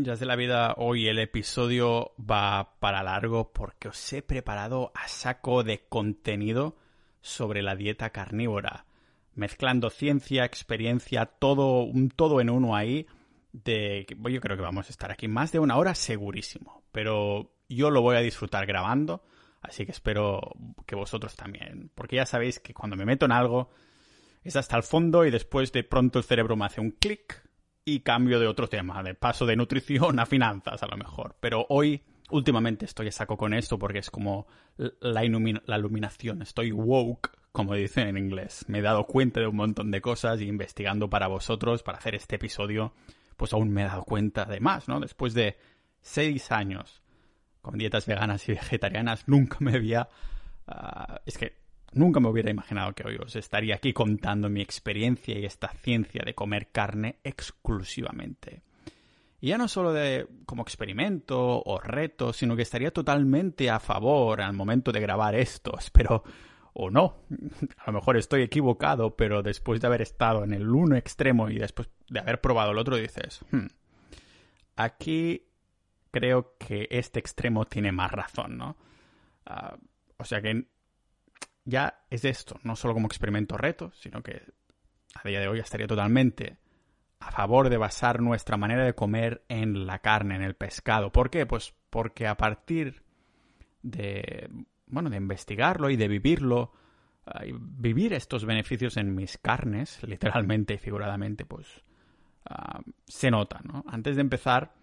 Ninjas de la vida, hoy el episodio va para largo porque os he preparado a saco de contenido sobre la dieta carnívora, mezclando ciencia, experiencia, todo, un todo en uno ahí. De, yo creo que vamos a estar aquí más de una hora segurísimo, pero yo lo voy a disfrutar grabando, así que espero que vosotros también, porque ya sabéis que cuando me meto en algo es hasta el fondo y después de pronto el cerebro me hace un clic y cambio de otro tema, de paso de nutrición a finanzas a lo mejor. Pero hoy, últimamente estoy a saco con esto porque es como la, la iluminación, estoy woke, como dicen en inglés. Me he dado cuenta de un montón de cosas y investigando para vosotros, para hacer este episodio, pues aún me he dado cuenta de más, ¿no? Después de seis años con dietas veganas y vegetarianas, nunca me había... Ah, es que Nunca me hubiera imaginado que hoy os estaría aquí contando mi experiencia y esta ciencia de comer carne exclusivamente. Y ya no solo de como experimento o reto, sino que estaría totalmente a favor al momento de grabar estos, pero o no. A lo mejor estoy equivocado, pero después de haber estado en el uno extremo y después de haber probado el otro dices, hmm, aquí creo que este extremo tiene más razón, ¿no? Ah, o sea que ya es esto, no solo como experimento reto, sino que a día de hoy estaría totalmente a favor de basar nuestra manera de comer en la carne, en el pescado. ¿Por qué? Pues porque a partir de, bueno, de investigarlo y de vivirlo, vivir estos beneficios en mis carnes, literalmente y figuradamente, pues ah, se nota, ¿no? Antes de empezar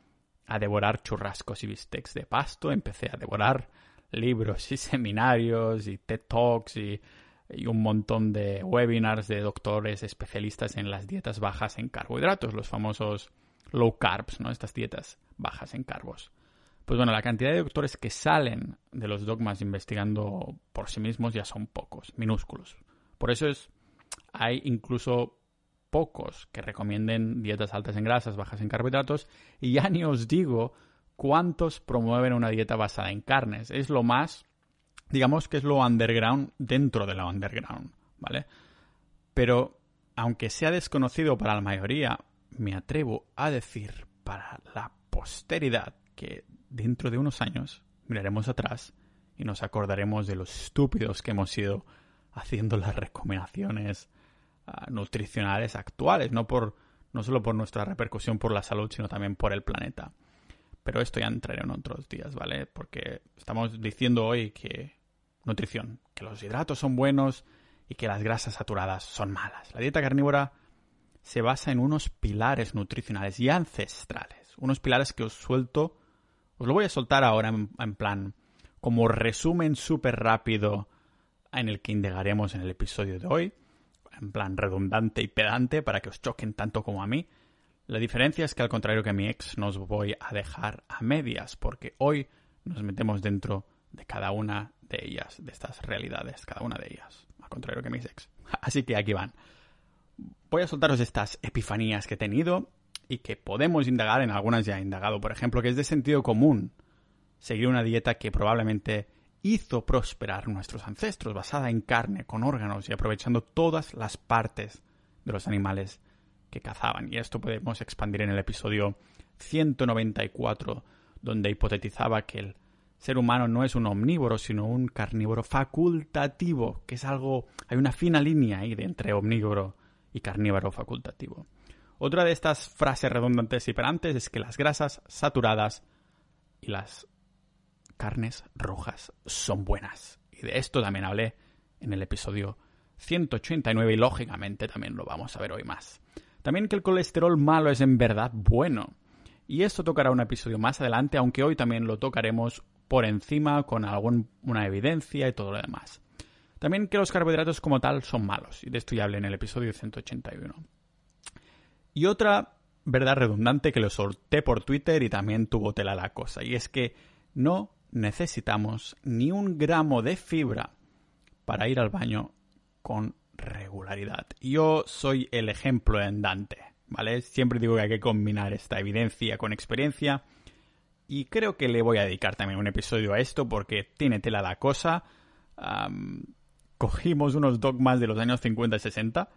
a devorar churrascos y bistecs de pasto, empecé a devorar libros y seminarios y TED Talks y, un montón de webinars de doctores especialistas en las dietas bajas en carbohidratos, los famosos low carbs, ¿no? Estas dietas bajas en carbos. Pues bueno, la cantidad de doctores que salen de los dogmas investigando por sí mismos ya son pocos, minúsculos. Por eso es, hay incluso pocos que recomienden dietas altas en grasas, bajas en carbohidratos, y ya ni os digo cuántos promueven una dieta basada en carnes. Es lo más, digamos que es lo underground dentro de la underground, ¿vale? Pero, aunque sea desconocido para la mayoría, me atrevo a decir para la posteridad que dentro de unos años miraremos atrás y nos acordaremos de los estúpidos que hemos sido haciendo las recomendaciones ah, nutricionales actuales, no por no solo por nuestra repercusión por la salud, sino también por el planeta. Pero esto ya entraré en otros días, ¿vale? Porque estamos diciendo hoy que nutrición, que los hidratos son buenos y que las grasas saturadas son malas. La dieta carnívora se basa en unos pilares nutricionales y ancestrales. Unos pilares que os suelto, os lo voy a soltar ahora en, plan, como resumen súper rápido en el que indagaremos en el episodio de hoy, en plan redundante y pedante para que os choquen tanto como a mí. La diferencia es que al contrario que mi ex, nos voy a dejar a medias, porque hoy nos metemos dentro de cada una de ellas, de estas realidades, cada una de ellas, al contrario que mis ex. Así que aquí van. Voy a soltaros estas epifanías que he tenido y que podemos indagar, en algunas ya he indagado, por ejemplo, que es de sentido común seguir una dieta que probablemente hizo prosperar nuestros ancestros, basada en carne, con órganos y aprovechando todas las partes de los animales que cazaban. Y esto podemos expandir en el episodio 194, donde hipotetizaba que el ser humano no es un omnívoro, sino un carnívoro facultativo, que es algo, hay una fina línea ahí de entre omnívoro y carnívoro facultativo. Otra de estas frases redundantes y perantes es que las grasas saturadas y las carnes rojas son buenas. Y de esto también hablé en el episodio 189 y lógicamente también lo vamos a ver hoy más. También que el colesterol malo es en verdad bueno. Y esto tocará un episodio más adelante, aunque hoy también lo tocaremos por encima con alguna evidencia y todo lo demás. También que los carbohidratos como tal son malos, y de esto ya hablé en el episodio 181. Y otra verdad redundante que lo solté por Twitter y también tuvo tela la cosa, y es que no necesitamos ni un gramo de fibra para ir al baño con regularidad. Yo soy el ejemplo en Dante, ¿vale? Siempre digo que hay que combinar esta evidencia con experiencia y creo que le voy a dedicar también un episodio a esto porque tiene tela la cosa. cogimos unos dogmas de los años 50 y 60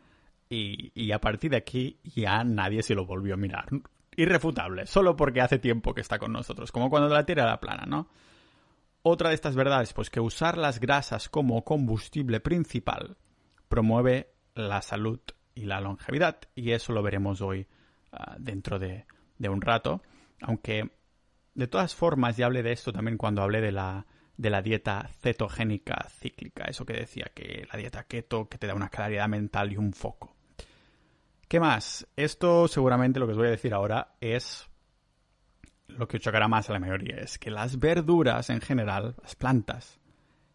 y, a partir de aquí ya nadie se lo volvió a mirar. irrefutable, solo porque hace tiempo que está con nosotros, como cuando la Tierra era plana, ¿no? Otra de estas verdades, pues que usar las grasas como combustible principal promueve la salud y la longevidad, y eso lo veremos hoy ah, dentro de, un rato, aunque de todas formas ya hablé de esto también cuando hablé de la, de la dieta cetogénica cíclica, eso que decía que la dieta keto que te da una claridad mental y un foco. ¿Qué más? Esto seguramente lo que os voy a decir ahora es lo que chocará más a la mayoría, es que las verduras en general, las plantas,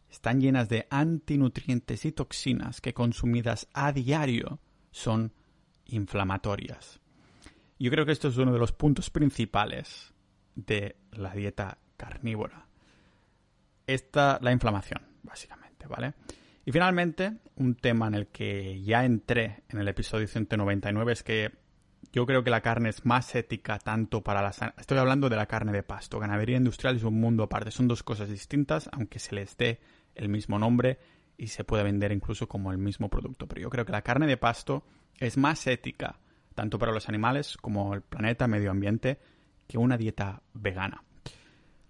están llenas de antinutrientes y toxinas que consumidas a diario son inflamatorias. Yo creo que esto es uno de los puntos principales de la dieta carnívora. Esta, la inflamación, básicamente, ¿vale? Y finalmente, un tema en el que ya entré en el episodio 199 es que yo creo que la carne es más ética tanto para la... Estoy hablando de la carne de pasto. Ganadería industrial es un mundo aparte. Son dos cosas distintas, aunque se les dé el mismo nombre y se puede vender incluso como el mismo producto. Pero yo creo que la carne de pasto es más ética tanto para los animales como el planeta, medio ambiente, que una dieta vegana.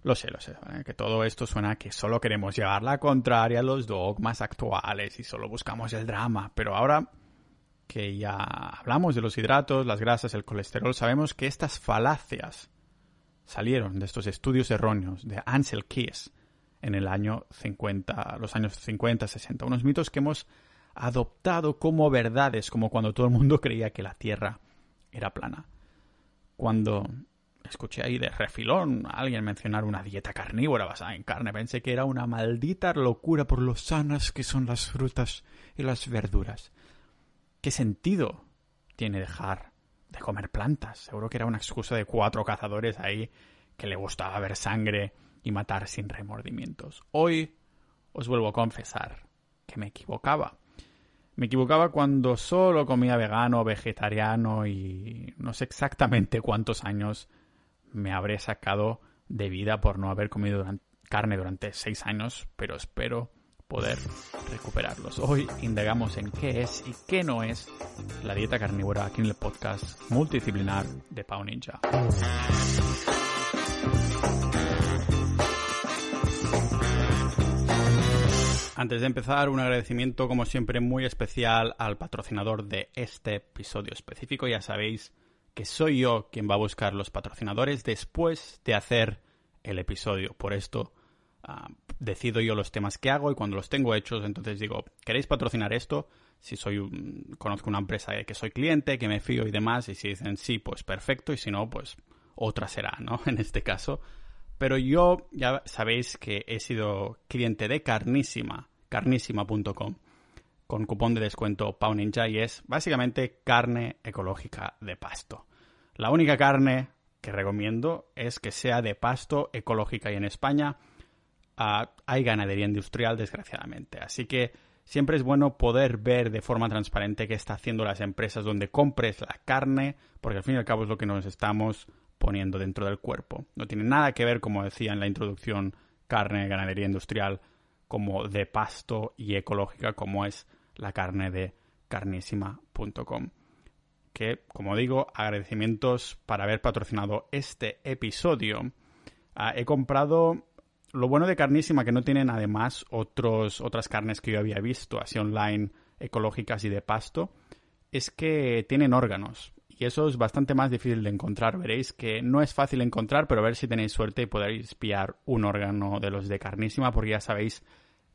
Lo sé, lo sé, que todo esto suena a que solo queremos llevar la contraria a los dogmas actuales y solo buscamos el drama, pero ahora que ya hablamos de los hidratos, las grasas, el colesterol, sabemos que estas falacias salieron de estos estudios erróneos de Ansel Keys en el año 50, los años 50, 60, unos mitos que hemos adoptado como verdades, como cuando todo el mundo creía que la Tierra era plana. Cuando escuché ahí de refilón a alguien mencionar una dieta carnívora basada en carne, pensé que era una maldita locura por lo sanas que son las frutas y las verduras. ¿Qué sentido tiene dejar de comer plantas? Seguro que era una excusa de cuatro cazadores ahí que le gustaba ver sangre y matar sin remordimientos. Hoy os vuelvo a confesar que me equivocaba. Me equivocaba cuando solo comía vegano, vegetariano y no sé exactamente cuántos años me habré sacado de vida por no haber comido carne durante seis años, pero espero poder recuperarlos. Hoy indagamos en qué es y qué no es la dieta carnívora aquí en el podcast multidisciplinar de Pau Ninja. Antes de empezar, un agradecimiento como siempre muy especial al patrocinador de este episodio específico. Ya sabéis que soy yo quien va a buscar los patrocinadores después de hacer el episodio. Por esto ah, decido yo los temas que hago y cuando los tengo hechos, entonces digo, ¿queréis patrocinar esto? Si soy conozco una empresa que soy cliente, que me fío y demás, y si dicen sí, pues perfecto, y si no, pues otra será, ¿no? En este caso. Pero yo ya sabéis que he sido cliente de Carnísima, carnísima.com, con cupón de descuento Pau Ninja y es básicamente carne ecológica de pasto. La única carne que recomiendo es que sea de pasto ecológica y en España ah, hay ganadería industrial desgraciadamente. Así que siempre es bueno poder ver de forma transparente qué está haciendo las empresas donde compres la carne, porque al fin y al cabo es lo que nos estamos poniendo dentro del cuerpo. No tiene nada que ver, como decía en la introducción, carne, ganadería industrial, como de pasto y ecológica, como es la carne de carnísima.com. Que, como digo, agradecimientos para haber patrocinado este episodio. Ah, he comprado lo bueno de Carnísima, que no tienen además otros, otras carnes que yo había visto, así online, ecológicas y de pasto, es que tienen órganos y eso es bastante más difícil de encontrar. Veréis que no es fácil encontrar, pero a ver si tenéis suerte y podéis pillar un órgano de los de carnísima, porque ya sabéis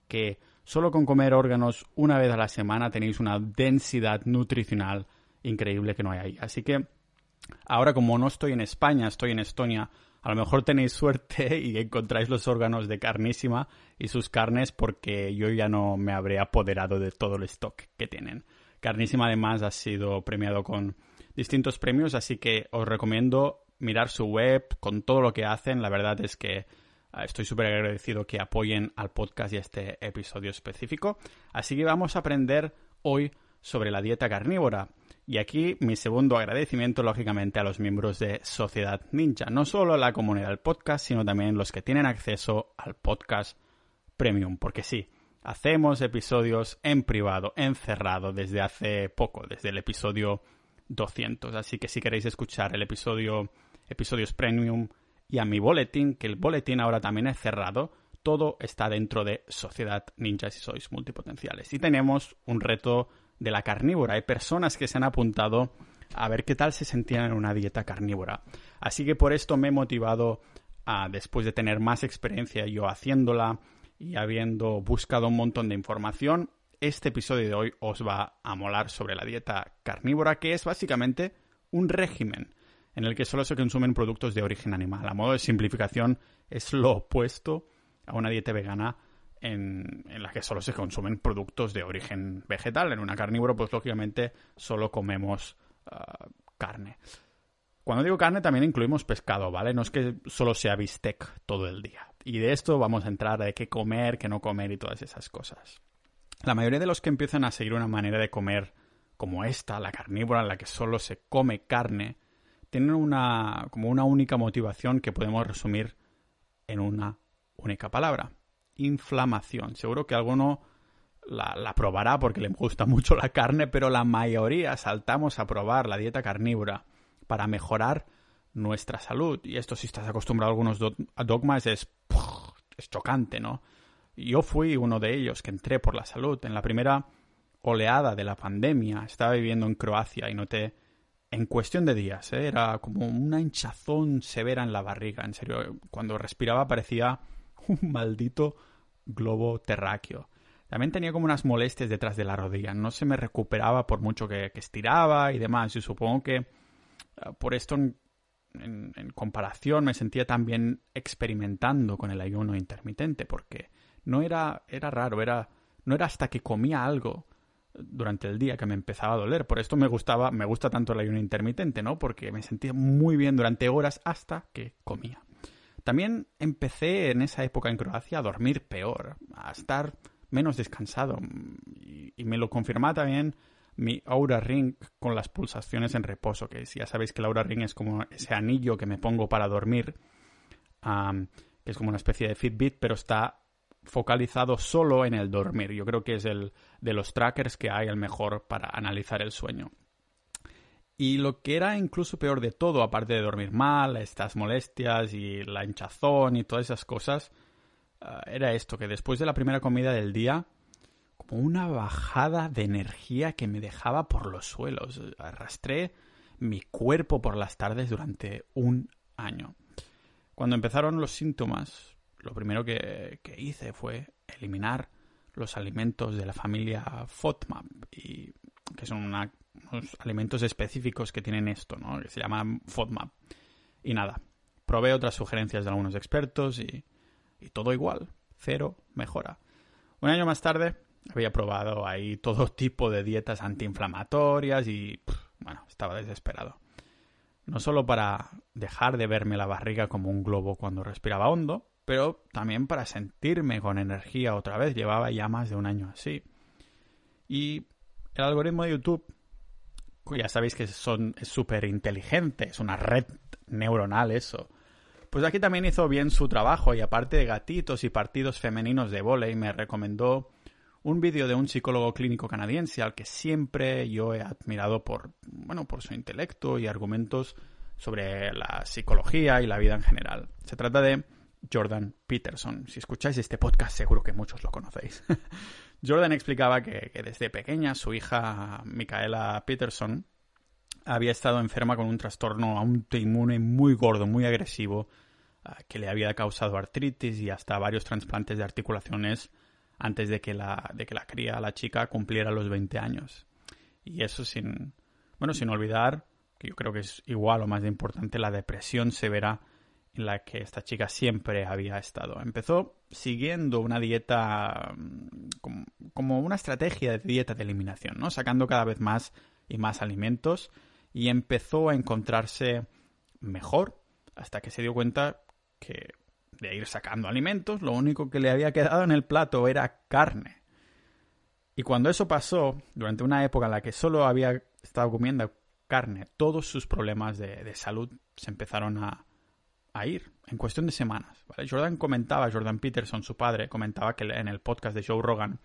que solo con comer órganos una vez a la semana tenéis una densidad nutricional increíble que no hay ahí. Así que ahora como no estoy en España, estoy en Estonia, a lo mejor tenéis suerte y encontráis los órganos de carnísima y sus carnes porque yo ya no me habré apoderado de todo el stock que tienen. Carnísima además ha sido premiado con distintos premios, así que os recomiendo mirar su web con todo lo que hacen. La verdad es que ah, estoy súper agradecido que apoyen al podcast y este episodio específico. Así que vamos a aprender hoy sobre la dieta carnívora. Y aquí mi segundo agradecimiento, lógicamente, a los miembros de Sociedad Ninja. No solo la comunidad del podcast, sino también los que tienen acceso al podcast premium. Porque sí, hacemos episodios en privado, encerrado, desde hace poco, desde el episodio 200. Así que si queréis escuchar el episodio, episodios premium y a mi boletín, que el boletín ahora también es cerrado, todo está dentro de Sociedad Ninja si sois multipotenciales. Y tenemos un reto de la carnívora. Hay personas que se han apuntado a ver qué tal se sentían en una dieta carnívora. Así que por esto me he motivado a, después de tener más experiencia yo haciéndola y habiendo buscado un montón de información, este episodio de hoy os va a molar sobre la dieta carnívora, que es básicamente un régimen en el que solo se consumen productos de origen animal. A modo de simplificación, es lo opuesto a una dieta vegana en, la que solo se consumen productos de origen vegetal. En una carnívora, pues lógicamente solo comemos ah, carne. Cuando digo carne también incluimos pescado, ¿vale? No es que solo sea bistec todo el día. Y de esto vamos a entrar de qué comer, qué no comer y todas esas cosas. La mayoría de los que empiezan a seguir una manera de comer como esta, la carnívora, en la que solo se come carne, tienen una como una única motivación que podemos resumir en una única palabra. Inflamación. Seguro que alguno la, probará porque le gusta mucho la carne, pero la mayoría saltamos a probar la dieta carnívora para mejorar nuestra salud. Y esto si estás acostumbrado a algunos dogmas es, es chocante, ¿no? Yo fui uno de ellos que entré por la salud. En la primera oleada de la pandemia estaba viviendo en Croacia y noté en cuestión de días, ¿eh? era como una hinchazón severa en la barriga, en serio, cuando respiraba parecía un maldito globo terráqueo. También tenía como unas molestias detrás de la rodilla, no se me recuperaba por mucho que, estiraba y demás, y supongo que eh, por esto en, comparación me sentía también experimentando con el ayuno intermitente, porque no era, era raro, era, no era hasta que comía algo durante el día que me empezaba a doler. Por esto me gustaba, me gusta tanto el ayuno intermitente, ¿no? Porque me sentía muy bien durante horas hasta que comía. También empecé en esa época en Croacia a dormir peor, a estar menos descansado. Y, me lo confirma también mi Aura Ring con las pulsaciones en reposo, que ya sabéis que el Aura Ring es como ese anillo que me pongo para dormir, que es como una especie de Fitbit, pero está focalizado solo en el dormir. Yo creo que es el de los trackers que hay el mejor para analizar el sueño. Y lo que era incluso peor de todo, aparte de dormir mal, estas molestias y la hinchazón y todas esas cosas, eh, era esto, que después de la primera comida del día, como una bajada de energía que me dejaba por los suelos. Arrastré mi cuerpo por las tardes durante un año. Cuando empezaron los síntomas, lo primero que, hice fue eliminar los alimentos de la familia FODMAP, y, que son unos alimentos específicos que tienen esto, ¿no? que se llaman FODMAP. Y nada, probé otras sugerencias de algunos expertos y, y todo igual, cero mejora. Un año más tarde había probado ahí todo tipo de dietas antiinflamatorias y, bueno, estaba desesperado. No solo para dejar de verme la barriga como un globo cuando respiraba hondo, pero también para sentirme con energía otra vez. Llevaba ya más de un año así. Y el algoritmo de YouTube, ya sabéis que son, súper inteligente, es una red neuronal eso. Pues aquí también hizo bien su trabajo y aparte de gatitos y partidos femeninos de volei, me recomendó un vídeo de un psicólogo clínico canadiense al que siempre yo he admirado por, bueno, por su intelecto y argumentos sobre la psicología y la vida en general. Se trata de Jordan Peterson. Si escucháis este podcast seguro que muchos lo conocéis. Jordan explicaba que, desde pequeña su hija Micaela Peterson había estado enferma con un trastorno autoinmune muy gordo, muy agresivo, ah, que le había causado artritis y hasta varios trasplantes de articulaciones antes de que la, de que la cría, la chica, cumpliera los 20 años. Y eso sin, bueno, sin olvidar, que yo creo que es igual o más importante, la depresión severa en la que esta chica siempre había estado. Empezó siguiendo una dieta mm, como, una estrategia de dieta de eliminación, ¿no? Sacando cada vez más y más alimentos y empezó a encontrarse mejor hasta que se dio cuenta que de ir sacando alimentos, lo único que le había quedado en el plato era carne. Y cuando eso pasó, durante una época en la que solo había estado comiendo carne, todos sus problemas de salud se empezaron a, a ir en cuestión de semanas. Jordan comentaba, Jordan Peterson, su padre, comentaba que en el podcast de Joe Rogan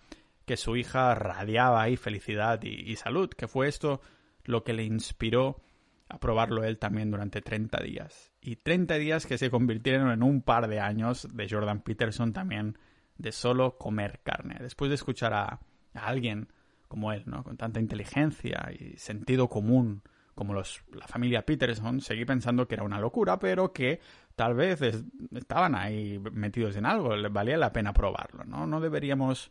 que su hija radiaba ahí felicidad y, salud, que fue esto lo que le inspiró a probarlo él también durante 30 días. Y 30 días que se convirtieron en un par de años de Jordan Peterson también de solo comer carne. Después de escuchar a, a alguien como él, ¿no? Con tanta inteligencia y sentido común como los, la familia Peterson, seguí pensando que era una locura, pero que tal vez estaban ahí metidos en algo, valía la pena probarlo, ¿no? No deberíamos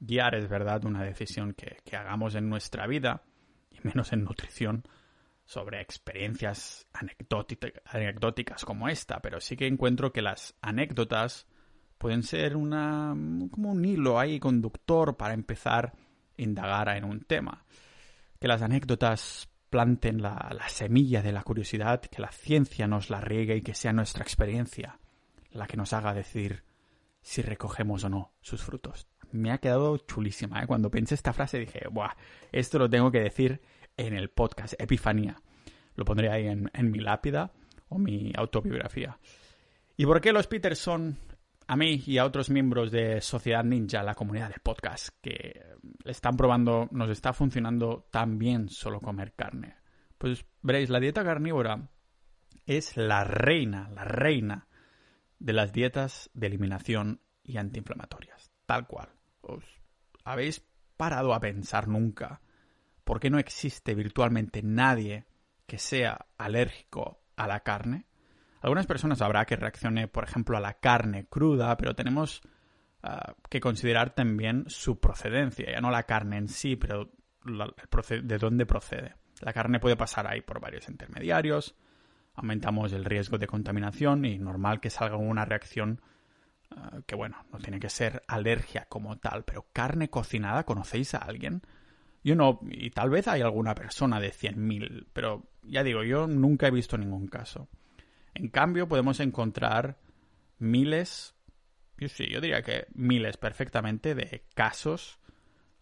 guiar, es verdad, una decisión que, que hagamos en nuestra vida, y menos en nutrición, sobre experiencias anecdóticas como esta, pero sí que encuentro que las anécdotas pueden ser una como un hilo ahí conductor para empezar a indagar en un tema. Que las anécdotas planten la, la, semilla de la curiosidad, que la ciencia nos la riegue y que sea nuestra experiencia la que nos haga decir si recogemos o no sus frutos. Me ha quedado chulísima. ¿eh? Cuando pensé esta frase dije, Buah, esto lo tengo que decir en el podcast, Epifanía. Lo pondré ahí en, en mi lápida o mi autobiografía. ¿Y por qué los Peterson a mí y a otros miembros de Sociedad Ninja, la comunidad de podcast, que están probando, nos está funcionando tan bien solo comer carne. Pues veréis, la dieta carnívora es la reina, la reina de las dietas de eliminación y antiinflamatorias. Tal cual. ¿Os habéis parado a pensar nunca por qué no existe virtualmente nadie que sea alérgico a la carne? Algunas personas habrá que reaccione, por ejemplo, a la carne cruda, pero tenemos uh, que considerar también su procedencia, ya no la carne en sí, pero la, de dónde procede. La carne puede pasar ahí por varios intermediarios, aumentamos el riesgo de contaminación y normal que salga una reacción uh, que, bueno, no tiene que ser alergia como tal, pero carne cocinada, ¿conocéis a alguien? Yo no, y tal vez hay alguna persona de 100.000, pero ya digo, yo nunca he visto ningún caso. En cambio, podemos encontrar miles, yo diría que miles perfectamente de casos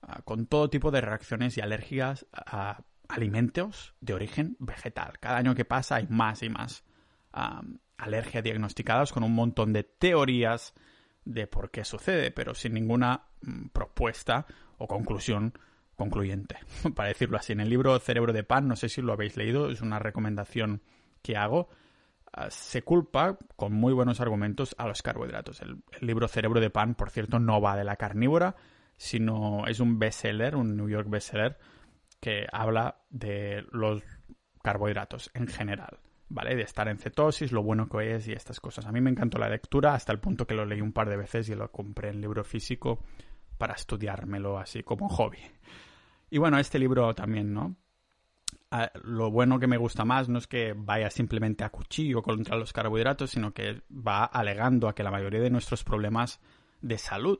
uh, con todo tipo de reacciones y alergias a alimentos de origen vegetal. Cada año que pasa hay más y más alergias diagnosticadas con un montón de teorías de por qué sucede, pero sin ninguna mm, propuesta o conclusión concluyente, para decirlo así. En el libro Cerebro de Pan, no sé si lo habéis leído, es una recomendación que hago, Ah, se culpa, con muy buenos argumentos, a los carbohidratos. El, el, libro Cerebro de Pan, por cierto, no va de la carnívora, sino es un bestseller, un New York bestseller, que habla de los carbohidratos en general, ¿vale? De estar en cetosis, lo bueno que es y estas cosas. A mí me encantó la lectura hasta el punto que lo leí un par de veces y lo compré en libro físico para estudiármelo así como hobby. Y bueno, este libro también, ¿no? Lo bueno que me gusta más no es que vaya simplemente a cuchillo contra los carbohidratos, sino que va alegando a que la mayoría de nuestros problemas de salud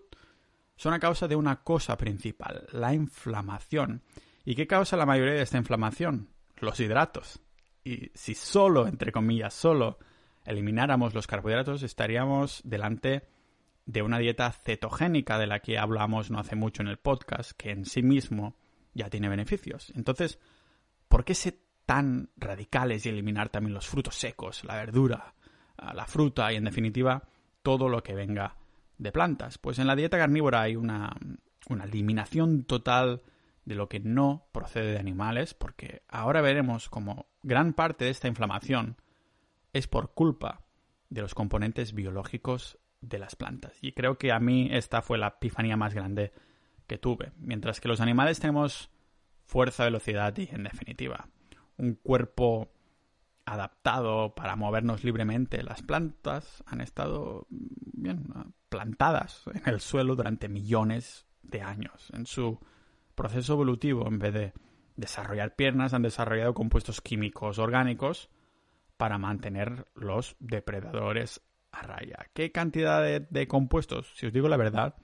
son a causa de una cosa principal, la inflamación. ¿Y qué causa la mayoría de esta inflamación? Los hidratos. Y si solo, entre comillas, solo elimináramos los carbohidratos, estaríamos delante de una dieta cetogénica de la que hablamos no hace mucho en el podcast, que en sí mismo ya tiene beneficios. Entonces, ¿por qué ser tan radicales y eliminar también los frutos secos, la verdura, ah, la fruta y en definitiva todo lo que venga de plantas? Pues en la dieta carnívora hay una, una eliminación total de lo que no procede de animales, porque ahora veremos como gran parte de esta inflamación es por culpa de los componentes biológicos de las plantas. Y creo que a mí esta fue la epifanía más grande que tuve. Mientras que los animales tenemos fuerza, velocidad y, en definitiva, un cuerpo adaptado para movernos libremente. Las plantas han estado bien plantadas en el suelo durante millones de años. En su proceso evolutivo, en vez de desarrollar piernas, han desarrollado compuestos químicos orgánicos para mantener los depredadores a raya. ¿Qué cantidad de, de compuestos? Si os digo la verdad,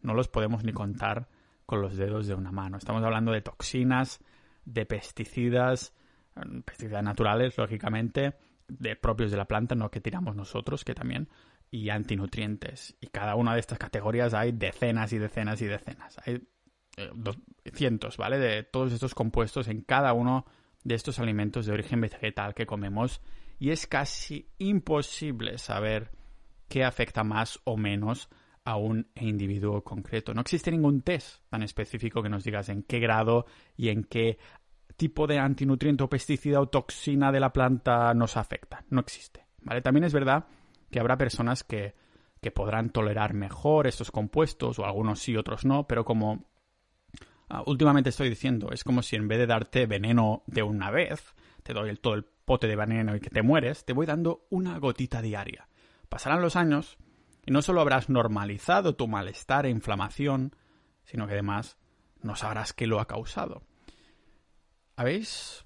no los podemos ni contar con los dedos de una mano. Estamos hablando de toxinas, de pesticidas, mm, pesticidas naturales, lógicamente, de propios de la planta, no que tiramos nosotros, que también, y antinutrientes. Y cada una de estas categorías hay decenas y decenas y decenas. Hay eh, cientos, ¿vale? De todos estos compuestos en cada uno de estos alimentos de origen vegetal que comemos y es casi imposible saber qué afecta más o menos a un individuo concreto. No existe ningún test tan específico que nos digas en qué grado y en qué tipo de antinutriente o pesticida o toxina de la planta nos afecta. No existe. ¿vale? También es verdad que habrá personas que, que podrán tolerar mejor estos compuestos, o algunos sí, otros no, pero como ah, últimamente estoy diciendo, es como si en vez de darte veneno de una vez, te doy el, todo el pote de veneno y que te mueres, te voy dando una gotita diaria. Pasarán los años y no solo habrás normalizado tu malestar e inflamación, sino que además no sabrás qué lo ha causado. ¿Habéis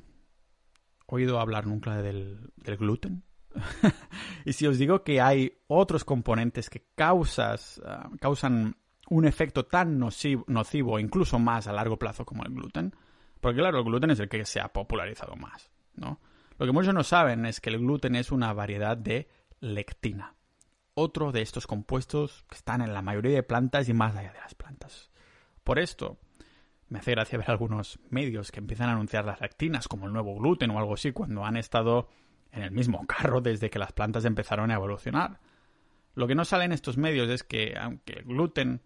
oído hablar nunca del, gluten? y si os digo que hay otros componentes que causas, ah, causan un efecto tan nocivo, nocivo, incluso más a largo plazo como el gluten, porque claro, el gluten es el que se ha popularizado más, ¿no? Lo que muchos no saben es que el gluten es una variedad de lectina, otro de estos compuestos que están en la mayoría de plantas y más allá de las plantas. Por esto, me hace gracia ver algunos medios que empiezan a anunciar las lectinas como el nuevo gluten o algo así cuando han estado en el mismo carro desde que las plantas empezaron a evolucionar. Lo que no sale en estos medios es que, aunque el gluten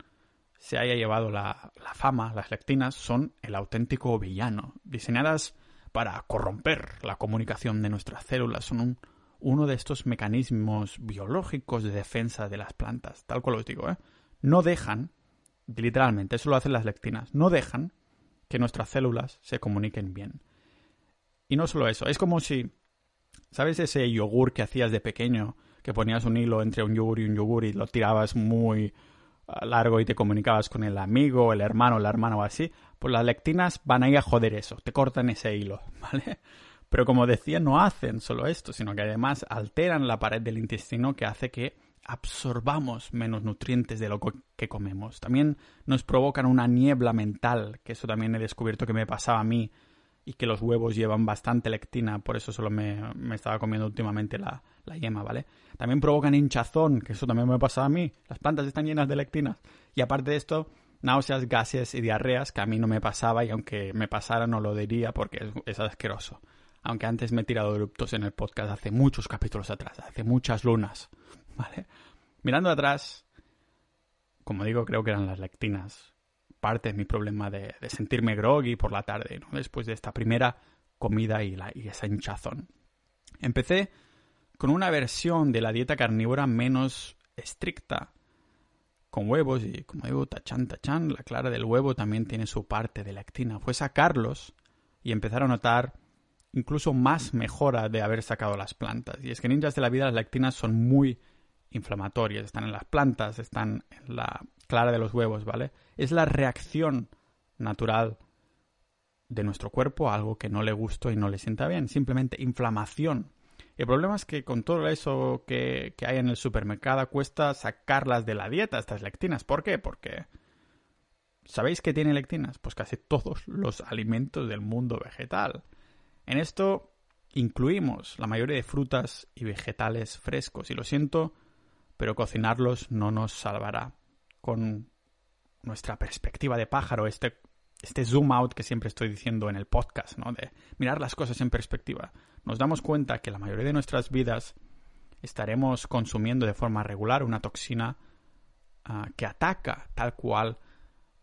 se haya llevado la, fama, las lectinas son el auténtico villano, diseñadas para corromper la comunicación de nuestras células, son uno de estos mecanismos biológicos de defensa de las plantas, tal cual os digo, ¿eh? No dejan literalmente, eso lo hacen las lectinas, no dejan que nuestras células se comuniquen bien. Y no solo eso, es como si, ¿sabes ese yogur que hacías de pequeño? Que ponías un hilo entre un yogur y un yogur y lo tirabas muy ah, largo y te comunicabas con el amigo, el hermano, la hermana o así. Pues las lectinas van a ir a joder eso, te cortan ese hilo, ¿vale? Pero como decía, no hacen solo esto, sino que además alteran la pared del intestino que hace que absorbamos menos nutrientes de lo que comemos. También nos provocan una niebla mental, que eso también he descubierto que me pasaba a mí y que los huevos llevan bastante lectina, por eso solo me, estaba comiendo últimamente la, yema, ¿vale? También provocan hinchazón, que eso también me pasaba a mí. Las plantas están llenas de lectinas. Y aparte de esto, náuseas, gases y diarreas, que a mí no me pasaba y aunque me pasara no lo diría porque es asqueroso. Aunque antes me he tirado eruptos en el podcast hace muchos capítulos atrás, hace muchas lunas. ¿vale? Mirando atrás, como digo, creo que eran las lectinas. Parte de mi problema de, sentirme groggy por la tarde, ¿no? Después de esta primera comida y, la, y esa hinchazón. Empecé con una versión de la dieta carnívora menos estricta, con huevos y, como digo, tachan, tachan, la clara del huevo también tiene su parte de lectina. Fue sacarlos y empezar a notar incluso más mejora de haber sacado las plantas. Y es que en Ninjas de la Vida las lectinas son muy inflamatorias, están en las plantas, están en la clara de los huevos, ¿vale? Es la reacción natural de nuestro cuerpo a algo que no le gustó y no le sienta bien, simplemente inflamación. el problema es que con todo eso que, que hay en el supermercado cuesta sacarlas de la dieta, estas lectinas. ¿Por qué? Porque... ¿Sabéis qué tiene lectinas? Pues casi todos los alimentos del mundo vegetal. En esto incluimos la mayoría de frutas y vegetales frescos. Y lo siento, pero cocinarlos no nos salvará. Con nuestra perspectiva de pájaro, este, este zoom out que siempre estoy diciendo en el podcast, ¿no? De mirar las cosas en perspectiva. Nos damos cuenta que la mayoría de nuestras vidas estaremos consumiendo de forma regular una toxina ah, que ataca tal cual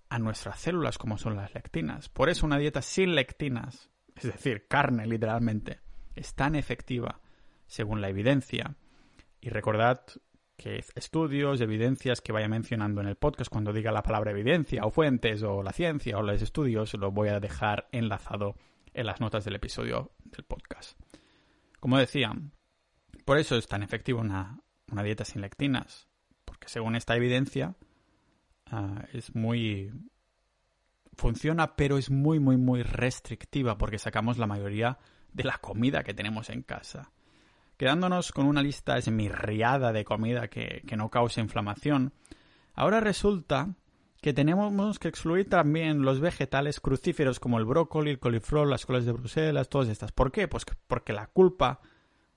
a nuestras células como son las lectinas. Por eso una dieta sin lectinas, es decir, carne literalmente, es tan efectiva según la evidencia. Y recordad que estudios, evidencias que vaya mencionando en el podcast cuando diga la palabra evidencia o fuentes o la ciencia o los estudios, lo voy a dejar enlazado en las notas del episodio del podcast. Como decía, por eso es tan efectivo una, dieta sin lectinas, porque según esta evidencia ah, es muy... funciona, pero es muy, muy, muy restrictiva porque sacamos la mayoría de la comida que tenemos en casa. Quedándonos con una lista esmirriada de comida que, no cause inflamación, ahora resulta que tenemos que excluir también los vegetales crucíferos como el brócoli, el coliflor, las colas de Bruselas, todas estas. ¿Por qué? Pues porque la culpa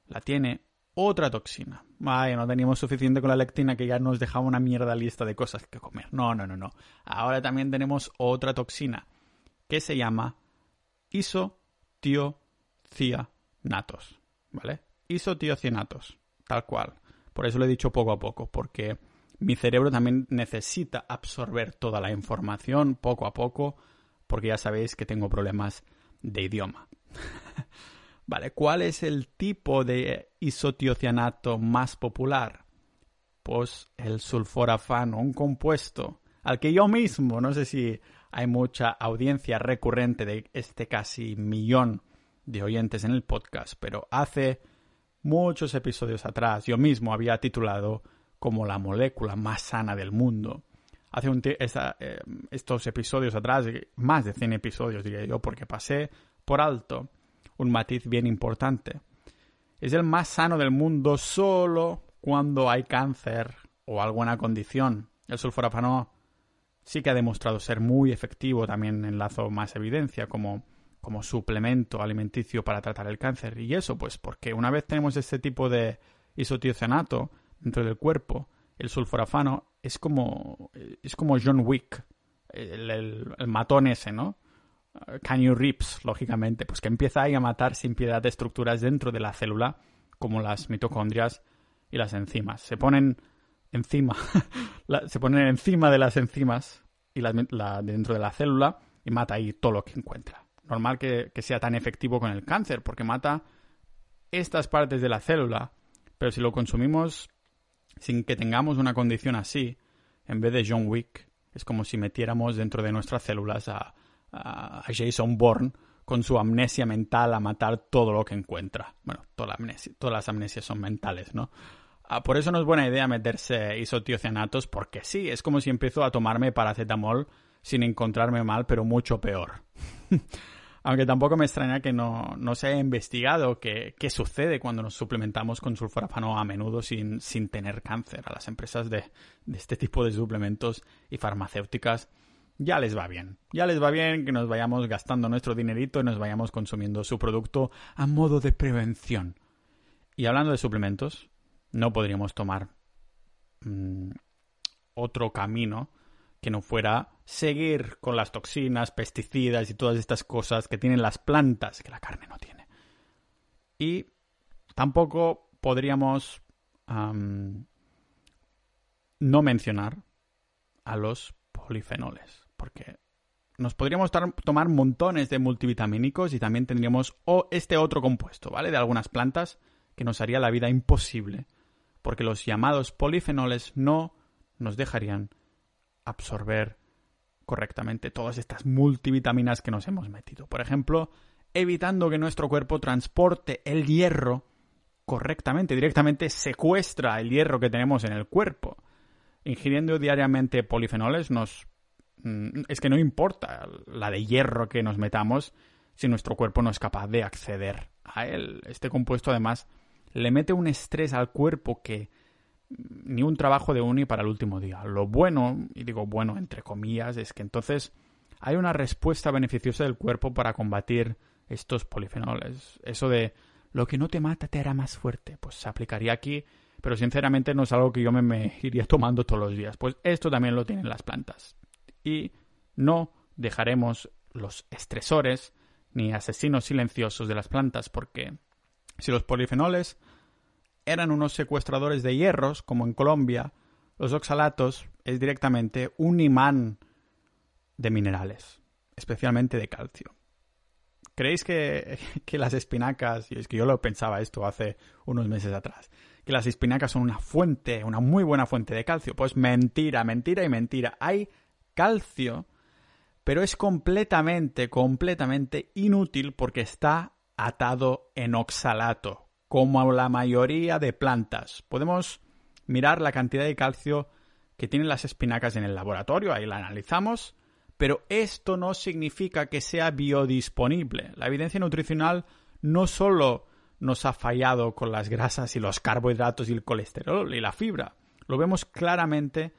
la tiene otra toxina. Vaya, no teníamos suficiente con la lectina que ya nos dejaba una mierda lista de cosas que comer. No, no, no, no. Ahora también tenemos otra toxina que se llama isotiocianatos, ¿vale? isotiocinatos, tal cual. Por eso lo he dicho poco a poco, porque mi cerebro también necesita absorber toda la información poco a poco, porque ya sabéis que tengo problemas de idioma. vale, ¿cuál es el tipo de isotiocianato más popular? Pues el sulforafano, un compuesto al que yo mismo, no sé si hay mucha audiencia recurrente de este casi millón de oyentes en el podcast, pero hace muchos episodios atrás yo mismo había titulado como la molécula más sana del mundo. Hace un eh, estos episodios atrás, más de 100 episodios diría yo, porque pasé por alto un matiz bien importante. Es el más sano del mundo solo cuando hay cáncer o alguna condición. El sulforafano sí que ha demostrado ser muy efectivo, también enlazo más evidencia, como, como suplemento alimenticio para tratar el cáncer. Y eso, pues, porque una vez tenemos este tipo de isotiocianato, dentro del cuerpo, el sulforafano es como, es como John Wick, el, matón ese, ¿no? Can you rips, lógicamente, pues que empieza ahí a matar sin piedad estructuras dentro de la célula, como las mitocondrias y las enzimas. Se ponen encima, se ponen encima de las enzimas y dentro de la célula y mata ahí todo lo que encuentra. Normal que, que sea tan efectivo con el cáncer, porque mata estas partes de la célula, pero si lo consumimos sin que tengamos una condición así, en vez de John Wick, es como si metiéramos dentro de nuestras células a, Jason Bourne con su amnesia mental a matar todo lo que encuentra. Bueno, toda todas las amnesias son mentales, ¿no? Ah, por eso no es buena idea meterse isotiocianatos, porque sí, es como si empiezo a tomarme paracetamol sin encontrarme mal, pero mucho peor. Aunque tampoco me extraña que no, se haya investigado qué, sucede cuando nos suplementamos con sulforafano a menudo sin, sin tener cáncer. A las empresas de, de este tipo de suplementos y farmacéuticas ya les va bien. Ya les va bien que nos vayamos gastando nuestro dinerito y nos vayamos consumiendo su producto a modo de prevención. Y hablando de suplementos, no podríamos tomar mm, otro camino que no fuera seguir con las toxinas, pesticidas y todas estas cosas que tienen las plantas que la carne no tiene. Y tampoco podríamos no mencionar a los polifenoles, porque nos podríamos tomar montones de multivitamínicos y también tendríamos este otro compuesto, ¿vale? De algunas plantas que nos haría la vida imposible, porque los llamados polifenoles no nos dejarían absorber correctamente todas estas multivitaminas que nos hemos metido. Por ejemplo, evitando que nuestro cuerpo transporte el hierro correctamente, directamente secuestra el hierro que tenemos en el cuerpo. Ingiriendo diariamente polifenoles nos es que no importa la de hierro que nos metamos si nuestro cuerpo no es capaz de acceder a él. Este compuesto además le mete un estrés al cuerpo que ni un trabajo de uni para el último día. Lo bueno, y digo bueno entre comillas, es que entonces hay una respuesta beneficiosa del cuerpo para combatir estos polifenoles. Eso de lo que no te mata te hará más fuerte, pues se aplicaría aquí, pero sinceramente no es algo que yo me, me iría tomando todos los días. Pues esto también lo tienen las plantas. Y no dejaremos los estresores ni asesinos silenciosos de las plantas porque si los polifenoles eran unos secuestradores de hierros, como en Colombia, los oxalatos es directamente un imán de minerales, especialmente de calcio. ¿Creéis que, que, las espinacas, y es que yo lo pensaba esto hace unos meses atrás, que las espinacas son una fuente, una muy buena fuente de calcio? Pues mentira, mentira y mentira. Hay calcio, pero es completamente, completamente inútil porque está atado en oxalato, como la mayoría de plantas. Podemos mirar la cantidad de calcio que tienen las espinacas en el laboratorio, ahí la analizamos, pero esto no significa que sea biodisponible. La evidencia nutricional no solo nos ha fallado con las grasas y los carbohidratos y el colesterol y la fibra, lo vemos claramente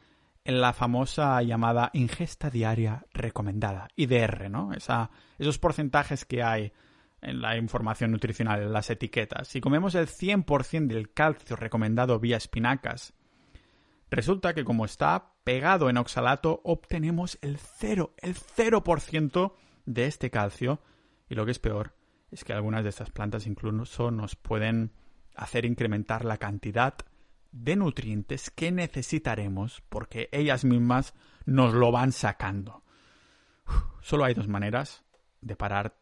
en la famosa llamada ingesta diaria recomendada, IDR, ¿no? Esos porcentajes que hay en la información nutricional, en las etiquetas. Si comemos el 100% del calcio recomendado vía espinacas, resulta que como está pegado en oxalato, obtenemos el 0, el 0% de este calcio. Y lo que es peor es que algunas de estas plantas incluso nos pueden hacer incrementar la cantidad de nutrientes que necesitaremos porque ellas mismas nos lo van sacando. solo hay dos maneras de parar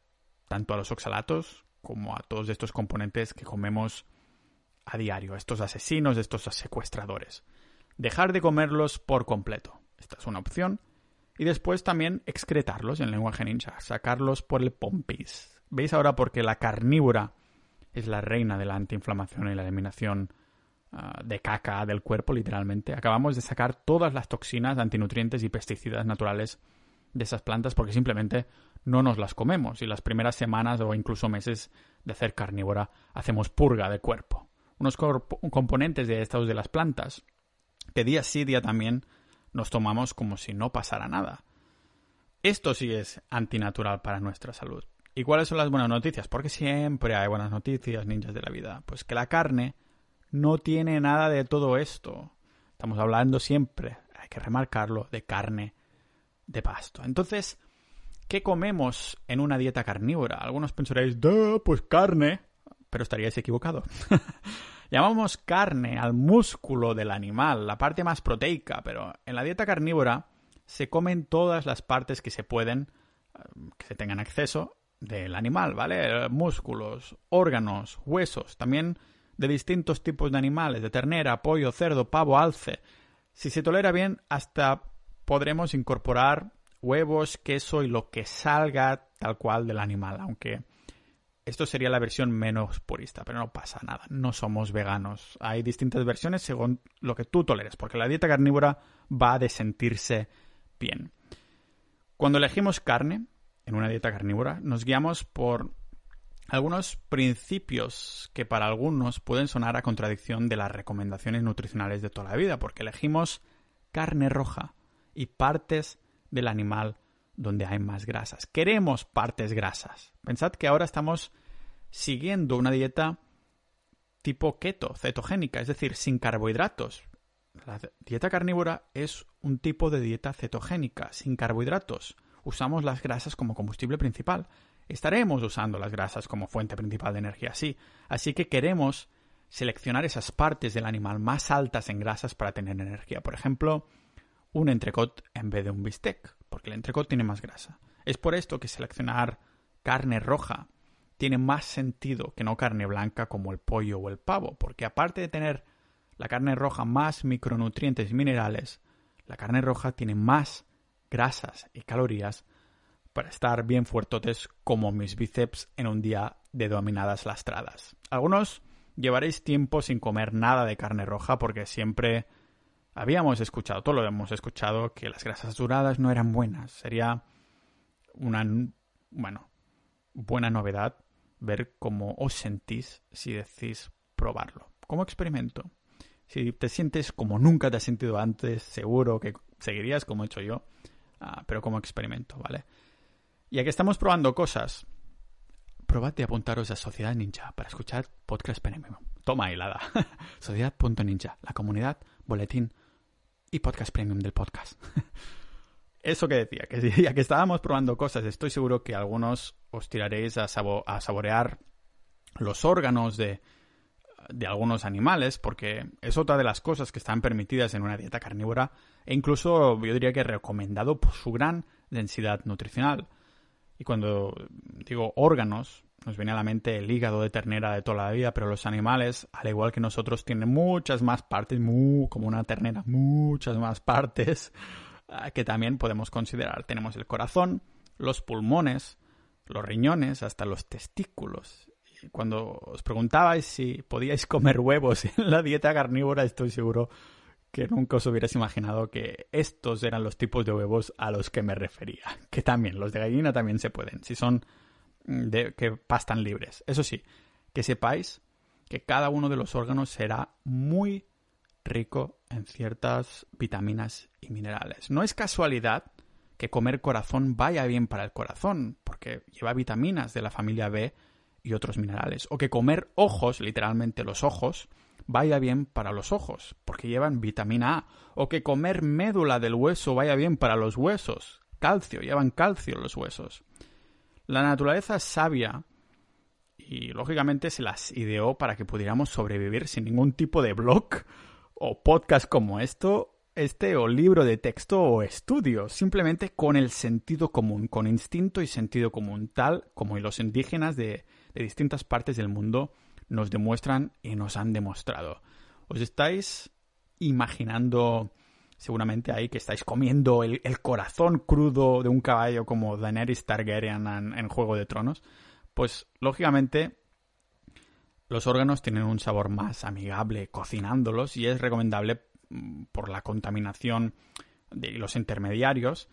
tanto a los oxalatos como a todos estos componentes que comemos a diario, estos asesinos, estos secuestradores. Dejar de comerlos por completo. Esta es una opción. Y después también excretarlos en lenguaje ninja, sacarlos por el pompis. ¿Veis ahora por qué la carnívora es la reina de la antiinflamación y la eliminación ah, de caca del cuerpo, literalmente? Acabamos de sacar todas las toxinas, antinutrientes y pesticidas naturales de esas plantas porque simplemente no nos las comemos y las primeras semanas o incluso meses de hacer carnívora hacemos purga de cuerpo. Unos componentes de estos de las plantas que día sí día también nos tomamos como si no pasara nada. Esto sí es antinatural para nuestra salud. ¿Y cuáles son las buenas noticias? Porque siempre hay buenas noticias, ninjas de la vida. Pues que la carne no tiene nada de todo esto. Estamos hablando siempre, hay que remarcarlo, de carne de pasto. Entonces, ¿qué comemos en una dieta carnívora? Algunos pensaréis, pues carne, pero estaríais equivocados. Llamamos carne al músculo del animal, la parte más proteica, pero en la dieta carnívora se comen todas las partes que se pueden, eh, que se tengan acceso del animal, ¿vale? Músculos, órganos, huesos, también de distintos tipos de animales, de ternera, pollo, cerdo, pavo, alce. Si se tolera bien, hasta podremos incorporar huevos, queso y lo que salga tal cual del animal, aunque esto sería la versión menos purista, pero no pasa nada, no somos veganos. Hay distintas versiones según lo que tú toleres, porque la dieta carnívora va de sentirse bien. Cuando elegimos carne en una dieta carnívora, nos guiamos por algunos principios que para algunos pueden sonar a contradicción de las recomendaciones nutricionales de toda la vida, porque elegimos carne roja, y partes del animal donde hay más grasas. Queremos partes grasas. Pensad que ahora estamos siguiendo una dieta tipo keto, cetogénica, es decir, sin carbohidratos. La dieta carnívora es un tipo de dieta cetogénica, sin carbohidratos. Usamos las grasas como combustible principal. Estaremos usando las grasas como fuente principal de energía, sí. Así que queremos seleccionar esas partes del animal más altas en grasas para tener energía. Por ejemplo, un entrecot en vez de un bistec, porque el entrecot tiene más grasa. Es por esto que seleccionar carne roja tiene más sentido que no carne blanca como el pollo o el pavo, porque aparte de tener la carne roja más micronutrientes y minerales, la carne roja tiene más grasas y calorías para estar bien fuertotes como mis bíceps en un día de dominadas lastradas. Algunos llevaréis tiempo sin comer nada de carne roja porque siempre Habíamos escuchado, todo lo hemos escuchado, que las grasas duradas no eran buenas. Sería una, bueno, buena novedad ver cómo os sentís si decís probarlo. Como experimento. Si te sientes como nunca te has sentido antes, seguro que seguirías como he hecho yo, ah, pero como experimento, ¿vale? Ya que estamos probando cosas, probad de apuntaros a Sociedad Ninja para escuchar podcast premium. Toma hilada. Sociedad.ninja, la comunidad, boletín y podcast premium del podcast. Eso que decía, que ya que estábamos probando cosas, estoy seguro que algunos os tiraréis a, a saborear los órganos de, de algunos animales, porque es otra de las cosas que están permitidas en una dieta carnívora e incluso yo diría que recomendado por su gran densidad nutricional. Y cuando digo órganos, nos viene a la mente el hígado de ternera de toda la vida, pero los animales, al igual que nosotros, tienen muchas más partes, como una ternera, muchas más partes ah, que también podemos considerar. Tenemos el corazón, los pulmones, los riñones, hasta los testículos. Y cuando os preguntabais si podíais comer huevos en la dieta carnívora, estoy seguro que nunca os hubierais imaginado que estos eran los tipos de huevos a los que me refería. Que también, los de gallina también se pueden. Si son de, que pastan libres. Eso sí, que sepáis que cada uno de los órganos será muy rico en ciertas vitaminas y minerales. No es casualidad que comer corazón vaya bien para el corazón, porque lleva vitaminas de la familia B y otros minerales. O que comer ojos, literalmente los ojos, vaya bien para los ojos, porque llevan vitamina A. O que comer médula del hueso vaya bien para los huesos, calcio, llevan calcio los huesos. La naturaleza es sabia y lógicamente se las ideó para que pudiéramos sobrevivir sin ningún tipo de blog o podcast como esto este o libro de texto o estudio, simplemente con el sentido común, con instinto y sentido común, tal como los indígenas de, distintas partes del mundo nos demuestran y nos han demostrado. ¿Os estáis imaginando seguramente ahí que estáis comiendo el, corazón crudo de un caballo como Daenerys Targaryen en, Juego de Tronos? Pues lógicamente los órganos tienen un sabor más amigable cocinándolos y es recomendable mm, por la contaminación de los intermediarios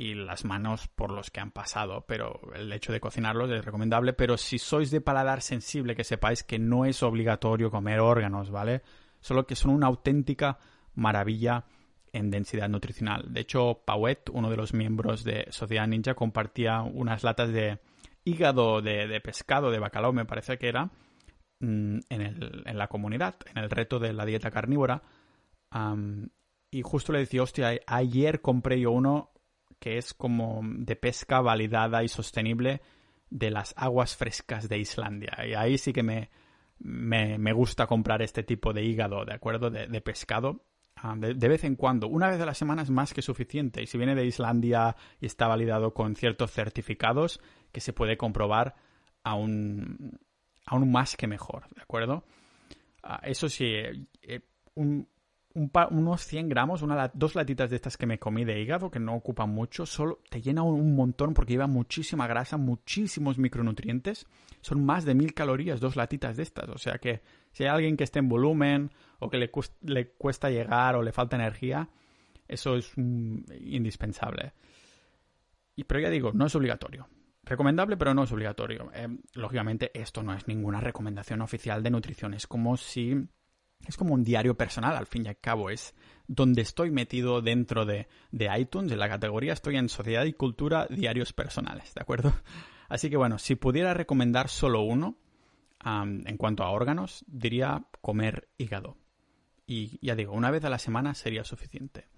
y las manos por los que han pasado, pero el hecho de cocinarlos es recomendable, pero si sois de paladar sensible, que sepáis que no es obligatorio comer órganos, ¿vale? Solo que son una auténtica maravilla en densidad nutricional. De hecho, Pauet, uno de los miembros de Sociedad Ninja, compartía unas latas de hígado de, pescado, de bacalao, me parece que era, Mm, en, la comunidad, en el reto de la dieta carnívora. y justo le decía, hostia, ayer compré yo uno que es como de pesca validada y sostenible de las aguas frescas de Islandia. Y ahí sí que me, me, gusta comprar este tipo de hígado, ¿de acuerdo? De, pescado. de, de, vez en cuando. Una vez a la semana es más que suficiente. Y si viene de Islandia y está validado con ciertos certificados que se puede comprobar a un, aún más que mejor, ¿de acuerdo? Ah, eso sí, eh, unos 100 gramos, una, dos latitas de estas que me comí de hígado, que no ocupan mucho, solo te llena un, montón porque lleva muchísima grasa, muchísimos micronutrientes. Son más de mil calorías, dos latitas de estas. O sea que si hay alguien que esté en volumen o que le, le cuesta llegar o le falta energía, eso es indispensable. Y, pero ya digo, no es obligatorio. Recomendable, pero no es obligatorio. Eh, lógicamente, esto no es ninguna recomendación oficial de nutrición. Es como si. Es como un diario personal, al fin y al cabo. Es donde estoy metido dentro de, de iTunes, en la categoría estoy en Sociedad y Cultura Diarios Personales, ¿de acuerdo? Así que bueno, si pudiera recomendar solo uno, en cuanto a órganos, diría comer hígado. Y ya digo, una vez a la semana sería suficiente.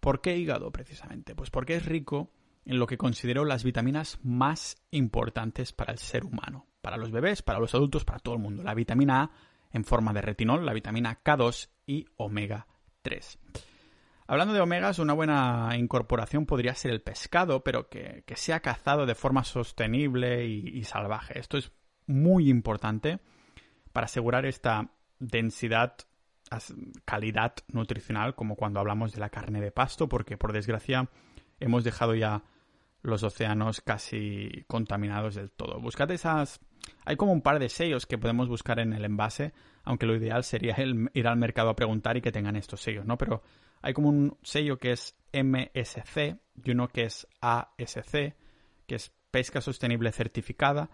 ¿Por qué hígado precisamente? Pues porque es rico en lo que considero las vitaminas más importantes para el ser humano, para los bebés, para los adultos, para todo el mundo. La vitamina A en forma de retinol, la vitamina K2 y omega 3. Hablando de omegas, una buena incorporación podría ser el pescado, pero que, sea cazado de forma sostenible y, salvaje. Esto es muy importante para asegurar esta densidad, calidad nutricional, como cuando hablamos de la carne de pasto, porque por desgracia hemos dejado ya los océanos casi contaminados del todo. Buscad esas... Hay como un par de sellos que podemos buscar en el envase, aunque lo ideal sería ir al mercado a preguntar y que tengan estos sellos, ¿no? Pero hay como un sello que es MSC y uno que es ASC, que es Pesca Sostenible Certificada,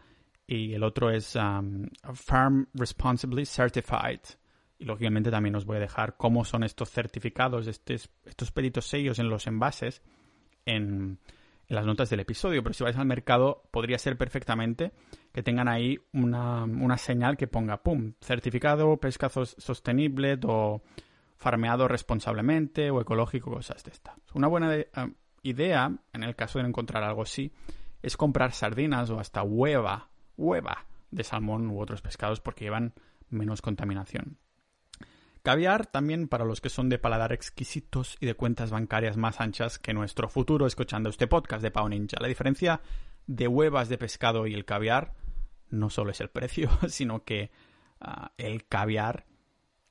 y el otro es um, Farm Responsibly Certified. Y lógicamente también os voy a dejar cómo son estos certificados, estos, estos peritos sellos en los envases en en las notas del episodio, pero si vais al mercado podría ser perfectamente que tengan ahí una, señal que ponga, ¡pum!, certificado pesca sostenible o farmeado responsablemente o ecológico, cosas de estas. Una buena eh, idea, en el caso de encontrar algo así, es comprar sardinas o hasta hueva, hueva de salmón u otros pescados porque llevan menos contaminación. Caviar también para los que son de paladar exquisitos y de cuentas bancarias más anchas que nuestro futuro escuchando este podcast de Pau Ninja. La diferencia de huevas de pescado y el caviar no solo es el precio, sino que ah, el caviar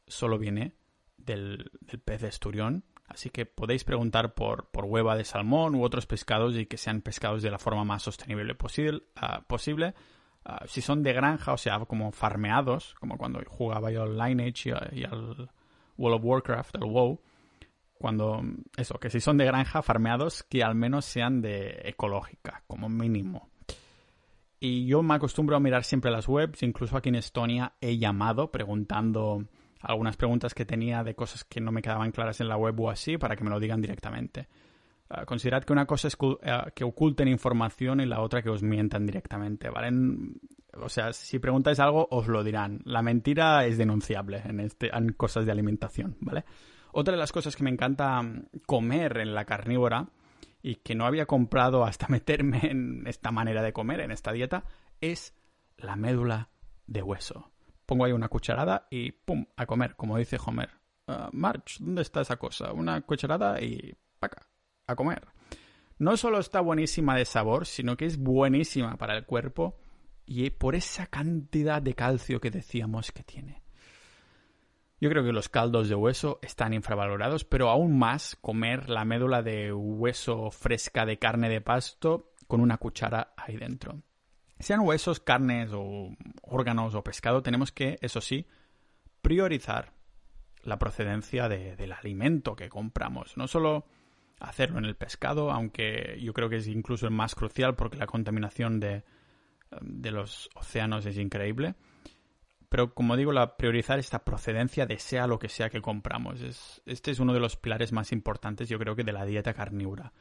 solo viene del, pez de esturión. Así que podéis preguntar por, por, hueva de salmón u otros pescados y que sean pescados de la forma más sostenible. Ah, posible Ah, si son de granja, o sea, como farmeados, como cuando jugaba yo al Lineage y, al World of Warcraft, al WoW, cuando eso, que si son de granja farmeados, que al menos sean de ecológica, como mínimo. Y yo me acostumbro a mirar siempre las webs, incluso aquí en Estonia he llamado preguntando algunas preguntas que tenía de cosas que no me quedaban claras en la web o así, para que me lo digan directamente. Ah, considerad que una cosa es eh, que oculten información y la otra que os mientan directamente, ¿vale? O sea, si preguntáis algo, os lo dirán. La mentira es denunciable en, este, en cosas de alimentación, ¿vale? Otra de las cosas que me encanta mm, comer en la carnívora y que no había comprado hasta meterme en esta manera de comer, en esta dieta, es la médula de hueso. Pongo ahí una cucharada y ¡pum! a comer, como dice Homer. ah, March, ¿dónde está esa cosa? Una cucharada y paca, a comer. No solo está buenísima de sabor, sino que es buenísima para el cuerpo y por esa cantidad de calcio que decíamos que tiene. Yo creo que los caldos de hueso están infravalorados, pero aún más comer la médula de hueso fresca de carne de pasto con una cuchara ahí dentro. Sean huesos, carnes o órganos o pescado, tenemos que, eso sí, priorizar la procedencia del alimento que compramos. No solo hacerlo en el pescado, aunque yo creo que es incluso el más crucial porque la contaminación de, de los océanos es increíble pero como digo, la priorizar esta procedencia de sea lo que sea que compramos. Es, este es uno de los pilares más importantes, yo creo que de la dieta carnívora.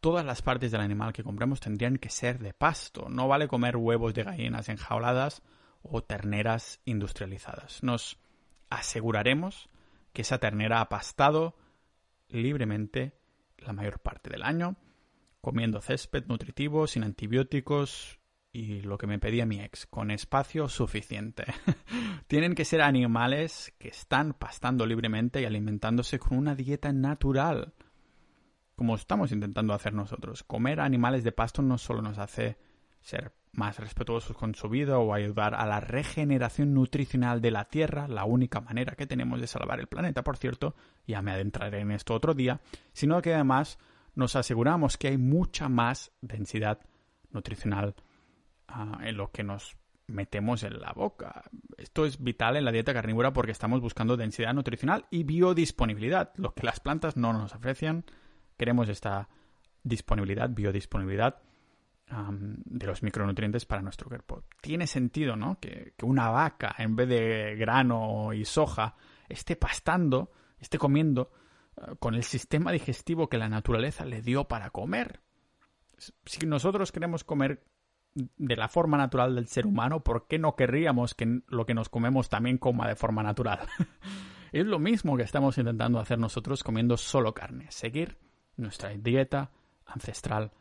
Todas las partes del animal que compramos tendrían que ser de pasto. No vale comer huevos de gallinas enjauladas o terneras industrializadas. Nos aseguraremos que esa ternera ha pastado libremente la mayor parte del año, comiendo césped nutritivo, sin antibióticos, y lo que me pedía mi ex, con espacio suficiente. Tienen que ser animales que están pastando libremente y alimentándose con una dieta natural, como estamos intentando hacer nosotros. Comer animales de pasto no solo nos hace ser más respetuosos con su vida o ayudar a la regeneración nutricional de la Tierra, la única manera que tenemos de salvar el planeta, por cierto, ya me adentraré en esto otro día, sino que además nos aseguramos que hay mucha más densidad nutricional en lo que nos metemos en la boca. Esto es vital en la dieta carnívora porque estamos buscando densidad nutricional y biodisponibilidad, lo que las plantas no nos ofrecen. Queremos esta disponibilidad, biodisponibilidad de los micronutrientes para nuestro cuerpo. Tiene sentido, ¿no? Que, una vaca, en vez de grano y soja, esté pastando, esté comiendo eh, con el sistema digestivo que la naturaleza le dio para comer. Si nosotros queremos comer de la forma natural del ser humano, ¿por qué no querríamos que lo que nos comemos también coma de forma natural? es lo mismo que estamos intentando hacer nosotros comiendo solo carne, seguir nuestra dieta ancestral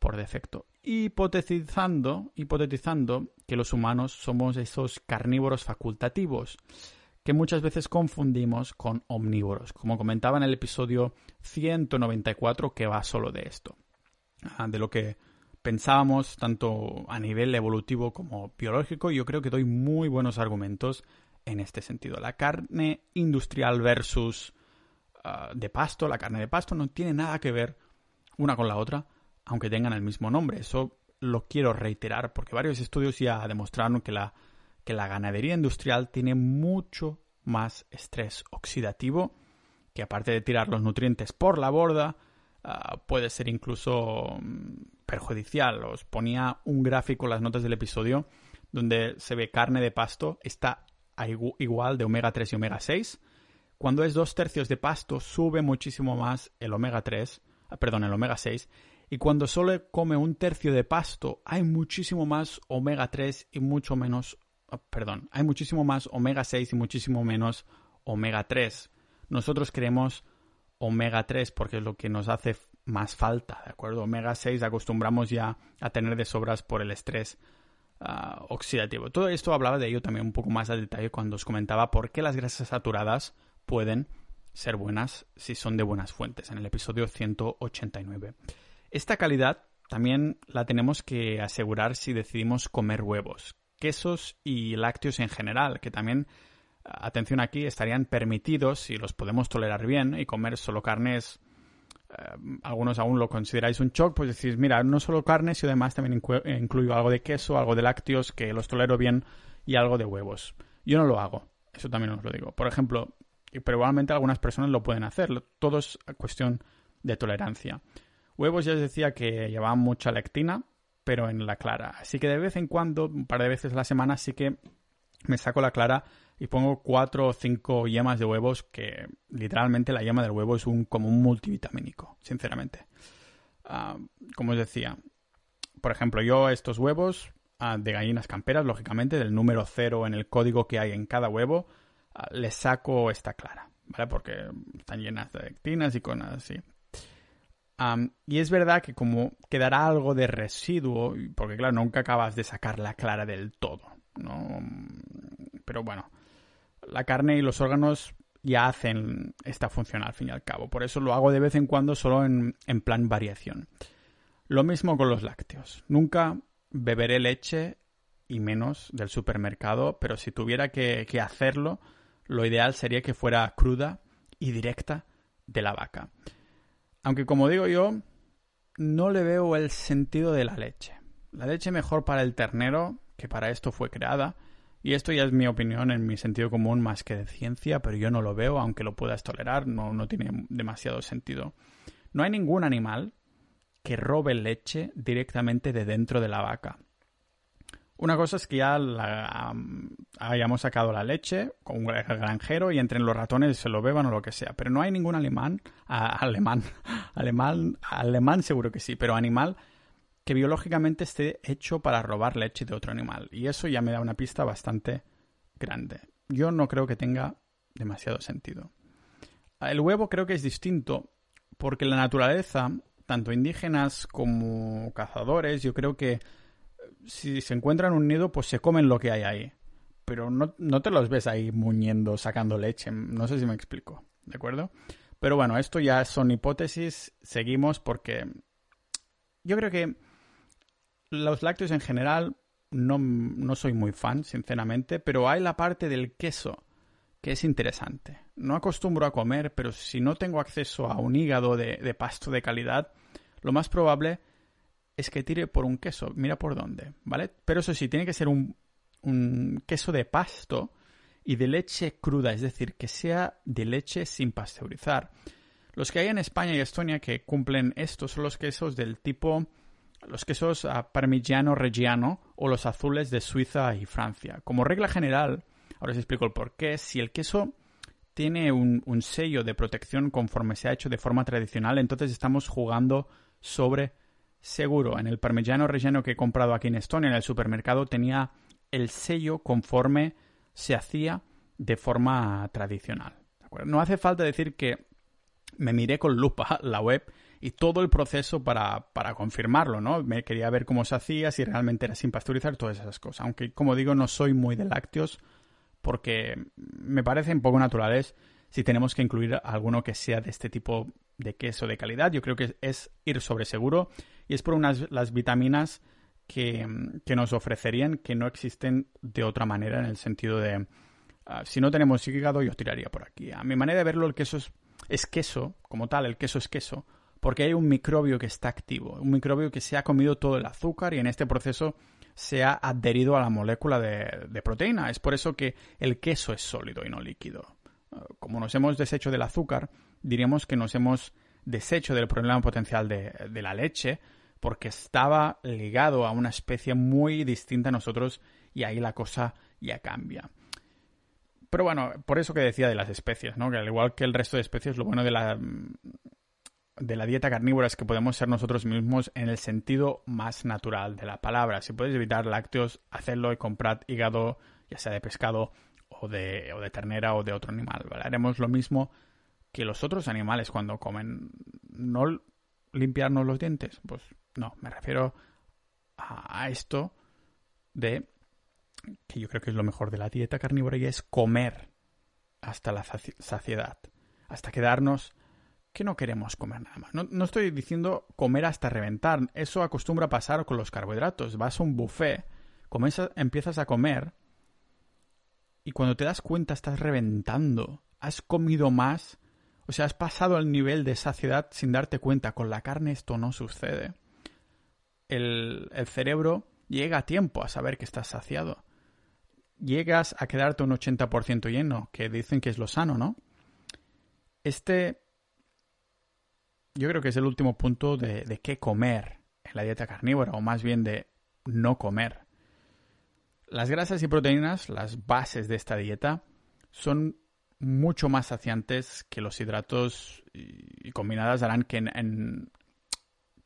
por defecto. Hipotetizando, hipotetizando que los humanos somos esos carnívoros facultativos que muchas veces confundimos con omnívoros, como comentaba en el episodio 194 que va solo de esto, ah, de lo que pensábamos tanto a nivel evolutivo como biológico. Yo creo que doy muy buenos argumentos en este sentido. La carne industrial versus ah, de pasto, la carne de pasto, no tiene nada que ver una con la otra, aunque tengan el mismo nombre. Eso lo quiero reiterar porque varios estudios ya demostraron que la, que la ganadería industrial tiene mucho más estrés oxidativo, que aparte de tirar los nutrientes por la borda, ah, puede ser incluso mm, perjudicial. Os ponía un gráfico en las notas del episodio donde se ve carne de pasto está igual de omega 3 y omega 6. Cuando es dos tercios de pasto sube muchísimo más el omega 3, ah, perdón, el omega 6. Y cuando solo come un tercio de pasto hay muchísimo más omega 3 y mucho menos, ah, perdón, hay muchísimo más omega 6 y muchísimo menos omega 3. Nosotros queremos omega 3 porque es lo que nos hace más falta, ¿de acuerdo? Omega 6 acostumbramos ya a tener de sobras por el estrés ah, oxidativo. Todo esto hablaba de ello también un poco más a detalle cuando os comentaba por qué las grasas saturadas pueden ser buenas si son de buenas fuentes, en el episodio 189. Esta calidad también la tenemos que asegurar si decidimos comer huevos, quesos y lácteos en general, que también, atención aquí, estarían permitidos si los podemos tolerar bien y comer solo carnes eh, algunos aún lo consideráis un shock, pues decís, mira, no solo carne, sino además también incluyo algo de queso, algo de lácteos, que los tolero bien, y algo de huevos. Yo no lo hago, eso también os lo digo. Por ejemplo, y probablemente algunas personas lo pueden hacer, todo es cuestión de tolerancia. Huevos ya os decía que llevaban mucha lectina, pero en la clara. Así que de vez en cuando, un par de veces a la semana, sí que me saco la clara y pongo cuatro o cinco yemas de huevos que literalmente la yema del huevo es un, como un multivitamínico, sinceramente. Ah, como os decía, por ejemplo, yo estos huevos ah, de gallinas camperas, lógicamente, del número cero en el código que hay en cada huevo, ah, les saco esta clara, ¿vale? Porque están llenas de lectinas y cosas así. Y es verdad que como quedará algo de residuo, porque claro, nunca acabas de sacar la clara del todo, ¿no? Pero bueno, la carne y los órganos ya hacen esta función al fin y al cabo. Por eso lo hago de vez en cuando solo en, plan variación. Lo mismo con los lácteos. Nunca beberé leche y menos del supermercado, pero si tuviera que hacerlo, lo ideal sería que fuera cruda y directa de la vaca. Aunque como digo yo, no le veo el sentido de la leche. La leche mejor para el ternero, que para esto fue creada, y esto ya es mi opinión en mi sentido común más que de ciencia, pero yo no lo veo, aunque lo puedas tolerar, no, no tiene demasiado sentido. No hay ningún animal que robe leche directamente de dentro de la vaca. Una cosa es que ya la, hayamos sacado la leche con un granjero y entren los ratones se lo beban o lo que sea, pero no hay ningún alemán, alemán, alemán, alemán seguro que sí, pero animal que biológicamente esté hecho para robar leche de otro animal. Y eso ya me da una pista bastante grande. Yo no creo que tenga demasiado sentido. El huevo creo que es distinto porque la naturaleza, tanto indígenas como cazadores, yo creo que si se encuentran un nido, pues se comen lo que hay ahí. Pero no, no te los ves ahí muñendo, sacando leche. No sé si me explico. ¿De acuerdo? Pero bueno, esto ya son hipótesis. Seguimos porque yo creo que los lácteos en general no, no soy muy fan, sinceramente, pero hay la parte del queso que es interesante. No acostumbro a comer, pero si no tengo acceso a un hígado de, pasto de calidad, lo más probable es que tire por un queso. Mira por dónde, ¿vale? Pero eso sí, tiene que ser un, un queso de pasto y de leche cruda, es decir, que sea de leche sin pasteurizar. Los que hay en España y Estonia que cumplen esto son los quesos del tipo los quesos parmigiano reggiano o los azules de Suiza y Francia. Como regla general, ahora os explico el por qué, si el queso tiene un, sello de protección conforme se ha hecho de forma tradicional, entonces estamos jugando sobre seguro. En el parmigiano reggiano que he comprado aquí en Estonia, en el supermercado, tenía el sello conforme se hacía de forma tradicional. No hace falta decir que me miré con lupa la web y todo el proceso para, para confirmarlo, ¿no? Me quería ver cómo se hacía, si realmente era sin pasteurizar, todas esas cosas. Aunque, como digo, no soy muy de lácteos porque me parecen poco naturales si tenemos que incluir alguno que sea de este tipo de queso de calidad. Yo creo que es ir sobre seguro y es por unas las vitaminas que, que nos ofrecerían que no existen de otra manera en el sentido de ah, si no tenemos hígado yo tiraría por aquí. A mi manera de verlo el queso es, es queso como tal, el queso es queso porque hay un microbio que está activo, un microbio que se ha comido todo el azúcar y en este proceso se ha adherido a la molécula de, proteína. Es por eso que el queso es sólido y no líquido. Como nos hemos deshecho del azúcar, diríamos que nos hemos deshecho del problema potencial de la leche porque estaba ligado a una especie muy distinta a nosotros y ahí la cosa ya cambia. Pero bueno, por eso que decía de las especies, ¿no? Que al igual que el resto de especies, lo bueno de la, de la dieta carnívora es que podemos ser nosotros mismos en el sentido más natural de la palabra. Si puedes evitar lácteos, hacerlo y comprad hígado, ya sea de pescado o de, o de ternera o de otro animal. Haremos lo mismo que los otros animales cuando comen. No limpiarnos los dientes. Pues no, me refiero a, esto de que yo creo que es lo mejor de la dieta carnívora y es comer hasta la saciedad, hasta quedarnos que no queremos comer nada más. No, estoy diciendo comer hasta reventar. Eso acostumbra pasar con los carbohidratos. Vas a un buffet, empiezas a comer y cuando te das cuenta estás reventando. Has comido más. O sea, has pasado el nivel de saciedad sin darte cuenta. Con la carne esto no sucede. El, el cerebro llega a tiempo a saber que estás saciado. Llegas a quedarte un 80% lleno, que dicen que es lo sano, ¿no? Este yo creo que es el último punto de, qué comer en la dieta carnívora, o más bien de no comer. Las grasas y proteínas, las bases de esta dieta, son mucho más saciantes que los hidratos y, combinadas harán que en,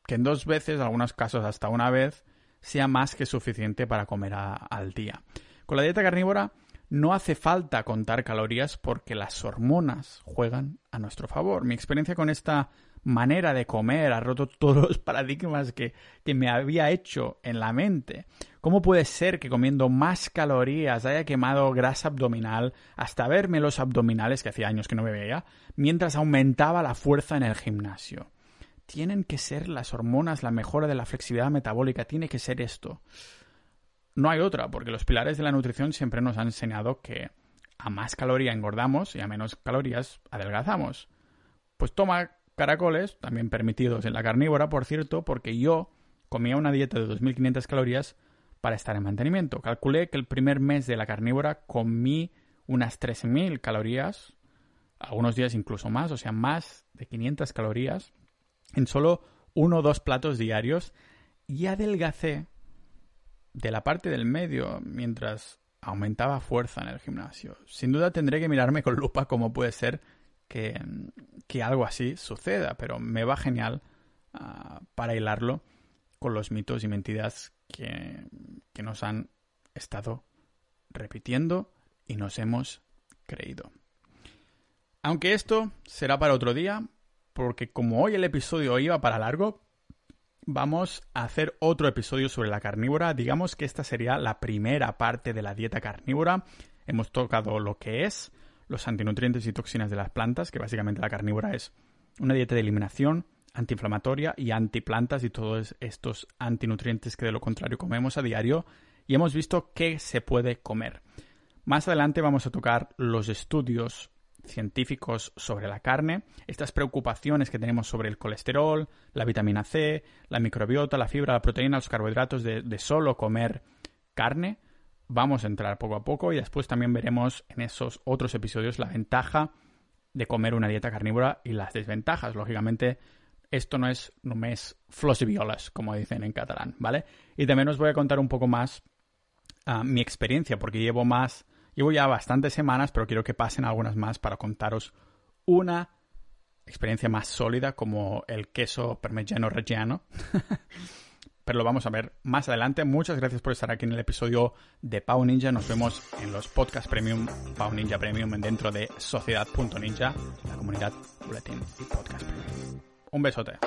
que en dos veces, en algunos casos hasta una vez, sea más que suficiente para comer al día. Con la dieta carnívora no hace falta contar calorías porque las hormonas juegan a nuestro favor. Mi experiencia con esta manera de comer, ha roto todos los paradigmas que, que me había hecho en la mente. ¿Cómo puede ser que comiendo más calorías haya quemado grasa abdominal hasta verme los abdominales, que hacía años que no me veía, mientras aumentaba la fuerza en el gimnasio? Tienen que ser las hormonas, la mejora de la flexibilidad metabólica, tiene que ser esto. No hay otra, porque los pilares de la nutrición siempre nos han enseñado que a más caloría engordamos y a menos calorías adelgazamos. Pues toma caracoles, también permitidos en la carnívora, por cierto, porque yo comía una dieta de 2.500 calorías para estar en mantenimiento. Calculé que el primer mes de la carnívora comí unas 13.000 calorías, algunos días incluso más, o sea, más de 500 calorías, en solo uno o dos platos diarios y adelgacé de la parte del medio mientras aumentaba fuerza en el gimnasio. Sin duda tendré que mirarme con lupa cómo puede ser que, algo así suceda, pero me va genial ah, para hilarlo con los mitos y mentiras que, que nos han estado repitiendo y nos hemos creído. Aunque esto será para otro día, porque como hoy el episodio iba para largo, vamos a hacer otro episodio sobre la carnívora. Digamos que esta sería la primera parte de la dieta carnívora. Hemos tocado lo que es los antinutrientes y toxinas de las plantas, que básicamente la carnívora es una dieta de eliminación antiinflamatoria y antiplantas y todos estos antinutrientes que de lo contrario comemos a diario y hemos visto qué se puede comer. Más adelante vamos a tocar los estudios científicos sobre la carne, estas preocupaciones que tenemos sobre el colesterol, la vitamina C, la microbiota, la fibra, la proteína, los carbohidratos de, solo comer carne, vamos a entrar poco a poco y después también veremos en esos otros episodios la ventaja de comer una dieta carnívora y las desventajas. Lógicamente, esto no es no mes flos y violas, como dicen en catalán, ¿vale? Y también os voy a contar un poco más uh, mi experiencia, porque llevo más Llevo ya bastantes semanas, pero quiero que pasen algunas más para contaros una experiencia más sólida como el queso parmigiano reggiano. pero lo vamos a ver más adelante. Muchas gracias por estar aquí en el episodio de Pau Ninja. Nos vemos en los podcast premium, Pau Ninja Premium, dentro de Sociedad.ninja, la comunidad Boletín y Podcast Premium. Un besote.